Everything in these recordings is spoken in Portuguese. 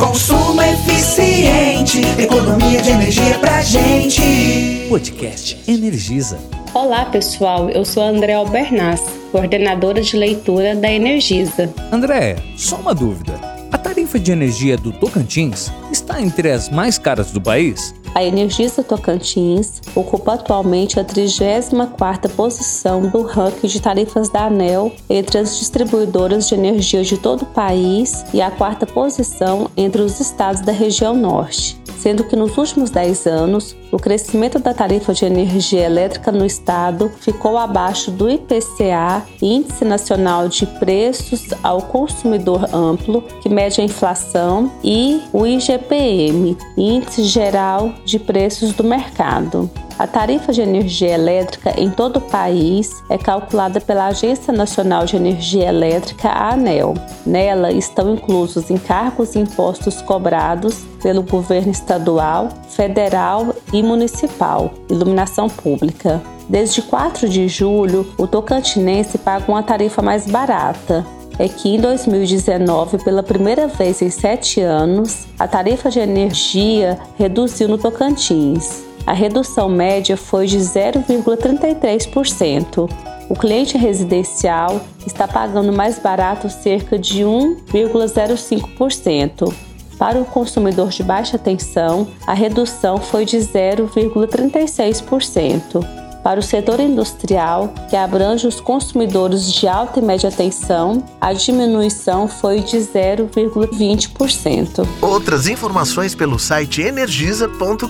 Consumo eficiente, economia de energia pra gente. Podcast Energisa. Olá pessoal, eu sou a André Albernaz, coordenadora de leitura da Energisa. André, só uma dúvida. A tarifa de energia do Tocantins está entre as mais caras do país? A Energisa Tocantins ocupa atualmente a 34ª posição do ranking de tarifas da ANEL entre as distribuidoras de energia de todo o país e a quarta posição entre os estados da região norte sendo que nos últimos 10 anos o crescimento da tarifa de energia elétrica no estado ficou abaixo do IPCA, Índice Nacional de Preços ao Consumidor Amplo, que mede a inflação, e o IGPM, Índice Geral de Preços do Mercado. A tarifa de energia elétrica em todo o país é calculada pela Agência Nacional de Energia Elétrica, a ANEL. Nela estão inclusos encargos e impostos cobrados pelo governo estadual, federal e municipal, iluminação pública. Desde 4 de julho, o tocantinense paga uma tarifa mais barata, é que em 2019, pela primeira vez em sete anos, a tarifa de energia reduziu no Tocantins a redução média foi de 0,33%. O cliente residencial está pagando mais barato cerca de 1,05%. Para o consumidor de baixa tensão, a redução foi de 0,36%. Para o setor industrial, que abrange os consumidores de alta e média tensão, a diminuição foi de 0,20%. Outras informações pelo site energisa.com.br.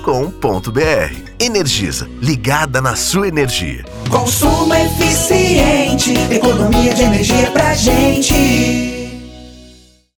Energisa, ligada na sua energia. Consumo eficiente, economia de energia pra gente.